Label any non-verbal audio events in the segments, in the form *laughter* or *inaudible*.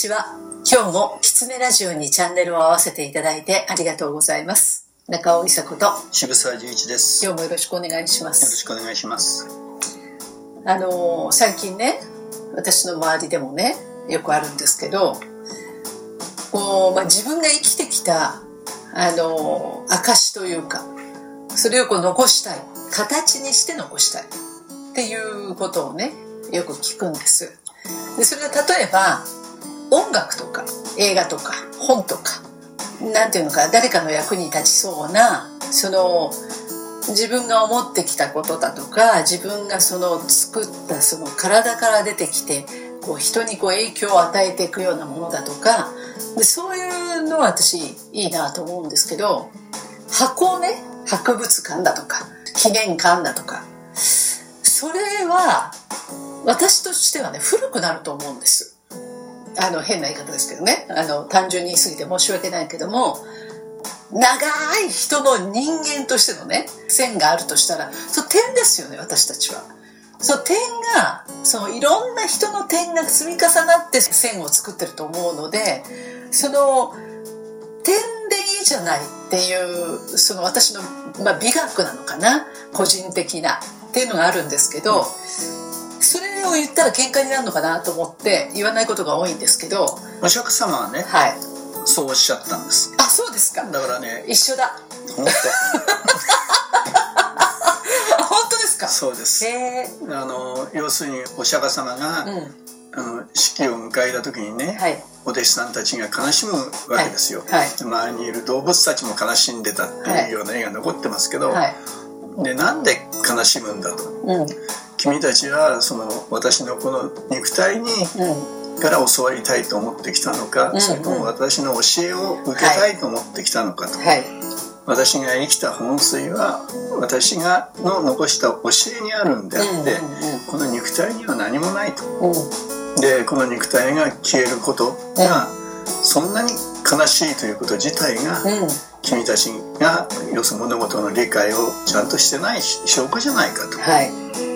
ちは。今日もキツネラジオにチャンネルを合わせていただいてありがとうございます。中尾美佐子と渋沢十一です。よ今日もよろしくお願いしまろしす。くお願いします。あのー最近ね、私の周りでもね、よくあるんですけど、こう、まあ、自分が生きてきた、あのー証というか、それをこう残したい。形にして残したい。っていうことをね、よく聞くんです。で、それが例えば、音楽とか映画とか本とか、なんていうのか、誰かの役に立ちそうな、その、自分が思ってきたことだとか、自分がその作ったその体から出てきて、こう人にこう影響を与えていくようなものだとか、でそういうのは私いいなと思うんですけど、箱をね、博物館だとか、記念館だとか、それは私としてはね、古くなると思うんです。あの、変な言い方ですけどね。あの、単純に言い過ぎて申し訳ないけども、長い人の人間としてのね、線があるとしたら、そ点ですよね、私たちは。その点が、そのいろんな人の点が積み重なって線を作ってると思うので、その、点でいいじゃないっていう、その私の、まあ、美学なのかな個人的なっていうのがあるんですけど、それを言ったら喧嘩になるのかなと思って言わないことが多いんですけど、お釈迦様はね、はい。そうおっしゃったんです。あ、そうですか。だからね、一緒だ。本あ *laughs* 本当ですか？当そうです。あの、要するにお釈迦様が、うん。あの、死期を迎えた時にね、はい。お弟子さんたちが悲しむわけですよ。はいはい周りにいる動物たちも悲しんでたっていうような絵が残ってますけど、はい。で、なんで悲しむんだと。うん。君たちは、その、私のこの肉体に、うん。から教わりたいと思ってきたのか、うんそれとも私の教えを受けたいと思ってきたのかと、はい。私が生きた本水は私がの残した教えにあるんであって、この肉体には何もないとうん。うん。でこの肉体が消えることが、そんなに悲しいということ自体が、うん。君たちが要するに物事の理解をちゃんとしてない証拠じゃないかとはい。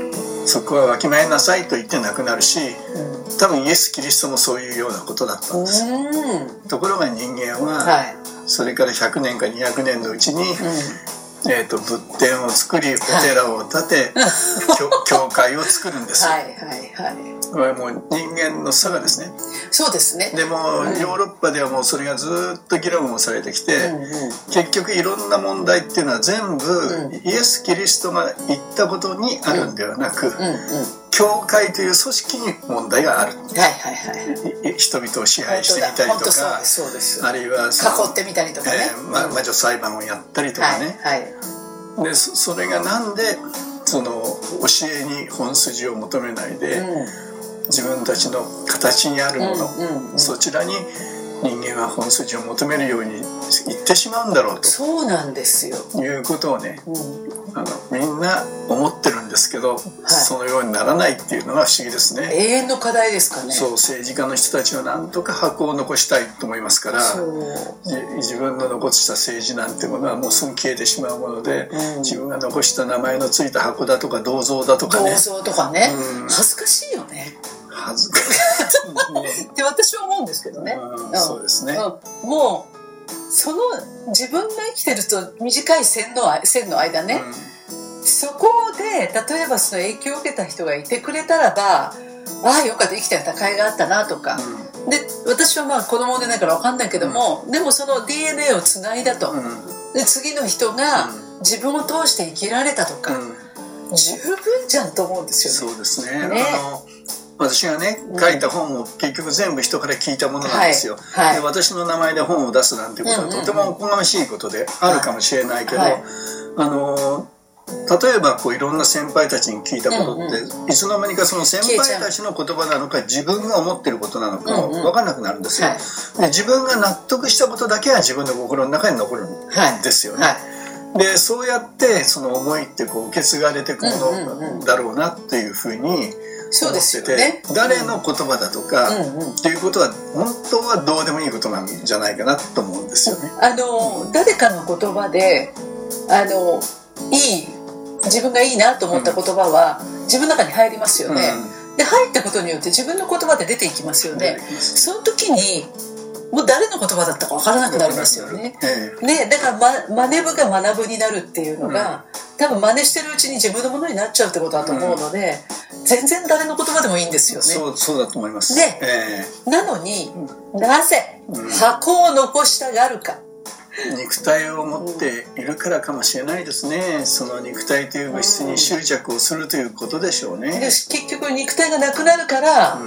そこはわきまえなさいと言ってなくなるしうん。多分イエス・キリストもそういうようなことだったんですうん。ところが人間は、はい。それから100年か200年のうちに、うん。えー、と仏典を作りお寺を建て、教 *laughs* 教会を作るんですよ、はい。はい。はい。はもう人間の差がですねそうですね。でも、うんヨーロッパではもうそれがずっと議論をされてきて、うん。うん。結局いろんな問題っていうのは全部、うんイエス・キリストが言ったことにあるんではなく、うん。うん。教会という組織に問題があるはい。はい。はい。い人々を支配して。みたりとか。そうです。あるいは囲ってみたりとかねえ。ーま魔女裁判をやったりとかね、はい。はい。でそそれがなんでその教えに本筋を求めないで、うん。自分たちの形にあるもの。そちらに人間は本筋を求めるように言ってしまうんだろうそうなんですよ。ということをねうん。あのみんな思ってるんですけど、そのようにならないっていうのが不思議ですね。永遠の課題ですかね。そう政治家の人たちは何とか箱を残したいと思いますから自分の残した政治なんてものはもうすぐ消えてしまうもので、うん自分が残した名前のついた箱だとか銅像だとかね銅像とかね、うん恥ずかしいよね恥ずかしいね、って私は思うんですけどね、うんそうですね、うん。もうその自分が生きてると短い線のあ線の間ね、そこで例えばその影響を受けた人がいてくれたらばああよかった生きたよ高いがあったなとか、で私はまあ子供でないから分かんないけども、でもその DNA をつないだと、で次の人がうん。自分を通して生きられたとか、うん。十分じゃんと思うんですよね。そうですね。ね。あの私がね書いた本も結局全部人から聞いたものなんですよ、はい。はい。で私の名前で本を出すなんてことはうんうんうんとてもおこがましいことであるかもしれないけど、はい。あの例えばこういろんな先輩たちに聞いたことって、うんいつの間にかその先輩たちの言葉なのか自分が思ってることなのかうんうん。分かんなくなるんですよ、はい。で自分が納得したことだけは自分の心の中に残るんはいですよね、はい。でそうやってその思いってこう受け継がれていくもうんうんうんのだろうなっていうふうにそうですよね。誰の言葉だとか、っていうことは本当はどうでもいいことなんじゃないかなと思うんですよね。あの誰かの言葉であのいい自分がいいなと思った言葉は、自分の中に入りますよね。で入ったことによって自分の言葉で出ていきますよねその時にもう誰の言葉だったか分からなくなりますよね。ねだから、ま、真似部が学ぶになるっていうのが、うん、多分真似してるうちに自分のものになっちゃうってことだと思うので、うん、全然誰の言葉でもいいんですよね。そうそうだと思います。ね、えー、なのに、なぜ箱を残したがるか。肉体を持っているからかもしれないですね。その肉体という物質に執着をするということでしょうね。で結局肉体がなくなるから、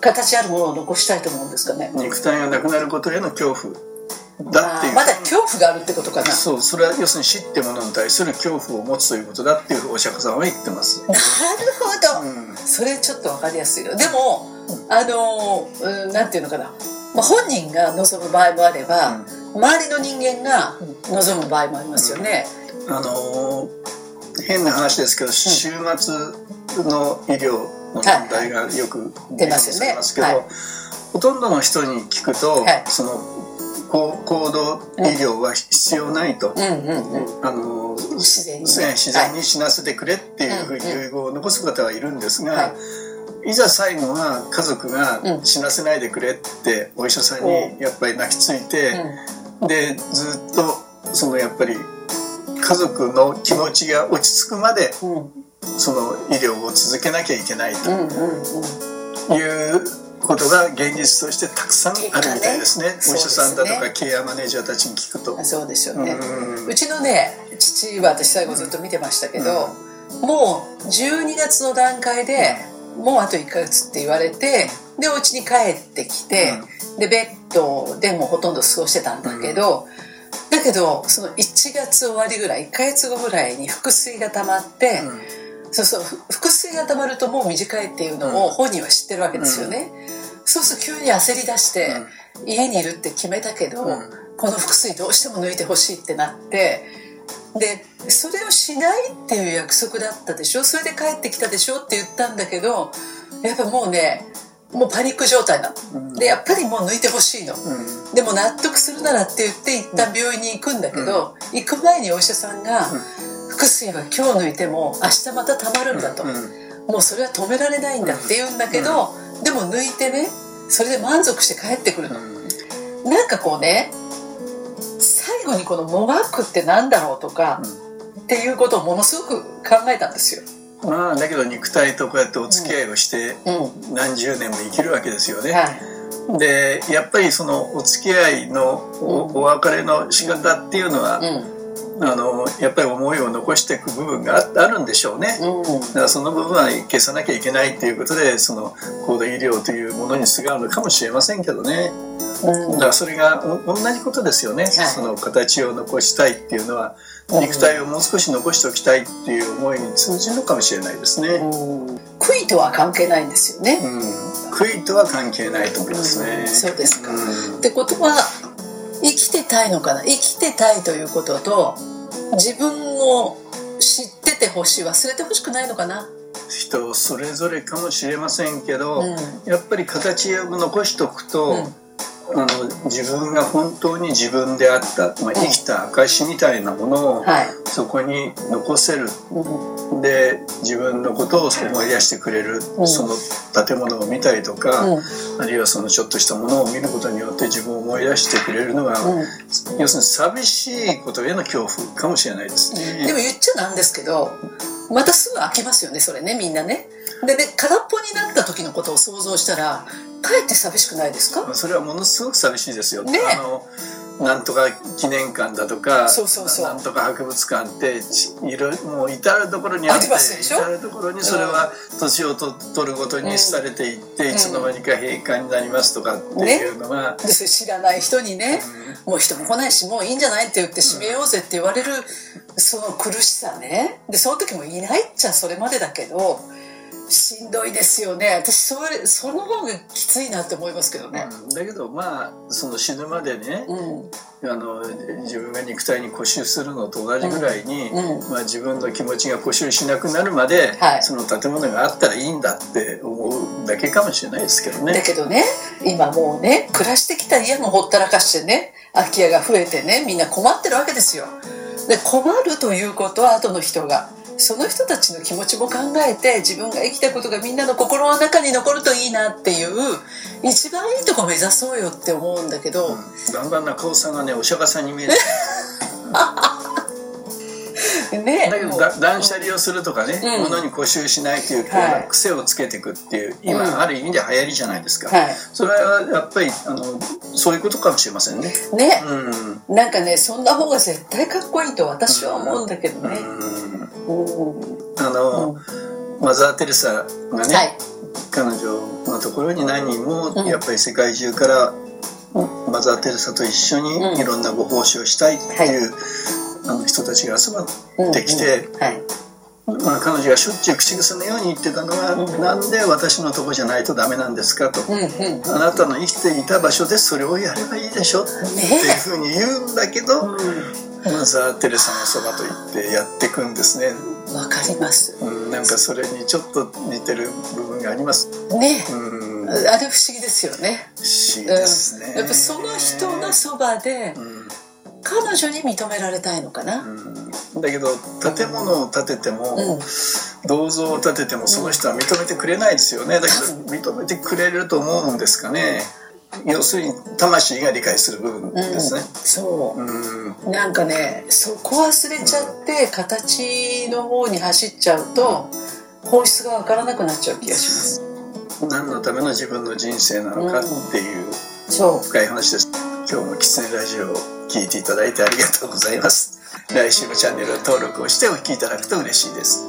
形あるものを残したいと思うんですかね。肉体がなくなることへの恐怖。だっていうまだ恐怖があるってことかな。そうそれは要するに死ってものに対する恐怖を持つということだっていうお釈迦さんは言ってます。なるほど、うん、それちょっと分かりやすいよでも、うん、あの、うん、なんていうのかな、まあ、本人が望む場合もあれば、うん。周りの人間が望む場合もありますよね。うん、あの変な話ですけど、週末の医療の問題がよく出ますよね。けど、ほとんどの人に聞くと、はい、その高度医療は必要ないと、あの自然に、自然に死なせてくれっていうふうに遺言を残す方はいるんですが、いいざ最後は家族が死なせないでくれってお医者さんにやっぱり泣きついて、でずっとそのやっぱり家族の気持ちが落ち着くまで、その医療を続けなきゃいけないということが現実としてたくさんあるみたいですね、ね、お医者さんだとかケアマネージャーたちに聞くと。そうですよね、うちのね父は私最後ずっと見てましたけど、うん、もう12月の段階で、もうあと1ヶ月って言われてでお家に帰ってきて、でベッドでもほとんど過ごしてたんだけど、だけどその1月終わりぐらい1ヶ月後ぐらいに腹水が溜まって、そうそう腹水が溜まるともう短いっていうのを本人は知ってるわけですよね、そうすると急に焦り出して、家にいるって決めたけど、この腹水どうしても抜いてほしいってなってでそれをしないっていう約束だったでしょ？それで帰ってきたでしょって言ったんだけどやっぱもうねもうパニック状態なの、うん、でやっぱりもう抜いてほしいの、うん、でも納得するならって言って一旦病院に行くんだけど、うん、行く前にお医者さんが「腹水は今日抜いても明日またたまるんだと、もうそれは止められないんだ」って言うんだけど、でも抜いてねそれで満足して帰ってくるの、なんかこうね最後にこのもがくってなんだろうとか、っていうことをものすごく考えたんですよ。まあだけど肉体とこうやってお付き合いをして何十年も生きるわけですよね。はい、でやっぱりそのお付き合いのお,、別れの仕方っていうのは、あのやっぱり思いを残していく部分があるんでしょうね、だからその部分は消さなきゃいけないっていうことでその高度医療というものにすがるのかもしれませんけどね、だからそれが同じことですよね、はい、その形を残したいっていうのは肉体をもう少し残しておきたいっていう思いに通じるのかもしれないですね。悔いとは関係ないんですよね。うん、悔いとは関係ないと思いますね。そうですか。ってことは生きてたいのかな？生きてたいということと自分を知っててほしい忘れてほしくないのかな？人それぞれかもしれませんけど、うん、やっぱり形を残しておくと、うんあの自分が本当に自分であった、まあ、生きた証みたいなものをそこに残せる、はい、で自分のことを思い出してくれる、うん、その建物を見たりとか、うん、あるいはそのちょっとしたものを見ることによって自分を思い出してくれるのが、うん、要するに寂しいことへの恐怖かもしれないですね。でも言っちゃなんですけどまたすぐ飽きますよねそれねみんなね。でね空っぽになった時のことを想像したらかえって寂しくないですか？それはものすごく寂しいですよ。ね。あのなんとか記念館だとかそうそうそう。なんとか博物館っていろもう至る所にあって至る所にそれは年をと取るごとにされていって、うん、いつの間にか閉館になりますとかっていうのが、ね、知らない人にね、うん、もう人も来ないしもういいんじゃないって言って閉めようぜって言われる、その苦しさね。でその時もいないっちゃそれまでだけど。しんどいですよね。私それその方がきついなって思いますけどね、うん、だけどまあその死ぬまでね、うん、あの自分が肉体に固執するのと同じぐらいに、うん、まあ、自分の気持ちが固執しなくなるまで、はい、その建物があったらいいんだって思うだけかもしれないですけどね。だけどね今もうね暮らしてきた家もほったらかしてね空き家が増えてねみんな困ってるわけですよ。で困るということは後の人がその人たちの気持ちも考えて自分が生きたことがみんなの心の中に残るといいなっていう一番いいとこ目指そうよって思うんだけど、うん、だんだん中尾さんがねお釈迦さんに見える。*laughs* ね、だけど断捨離をするとかね、うん、物に固執しないという、はい、癖をつけていくっていう今、ある意味で流行りじゃないですか、はい、それはやっぱりあのそういうことかもしれませんね。ね、うん、なんかねそんな方が絶対かっこいいと私は思うんだけどね、あの、マザー・テレサがね、はい、彼女のところに何人もやっぱり世界中から、マザー・テレサと一緒にいろんなご奉仕をしたいっていう、あの人たちが集まってきて、まあ、彼女がしょっちゅう口癖のように言ってたのが、うん、なんで私のとこじゃないとダメなんですかと、うんうん、あなたの生きていた場所でそれをやればいいでしょっていうふうに言うんだけど、うん、マザー・テレサのそばと言ってやっていくんですね。わかります、うん、なんかそれにちょっと似てる部分があります。ね、うん、あれ不思議ですよね。不思議ですね、やっぱその人のそばで、彼女に認められたいのかな、うん、だけど建物を建てても、うん、銅像を建ててもその人は認めてくれないですよね。だけど認めてくれると思うんですかね。要するに魂が理解する部分ですね、うん、そう、うん、なんかねそこ忘れちゃって形の方に走っちゃうと本質が分からなくなっちゃう気がします。何のための自分の人生なのかっていう、そう。深い話です今日もキツネラジオを聞いていただいてありがとうございます。来週もチャンネル登録をしてお聞きいただくと嬉しいです。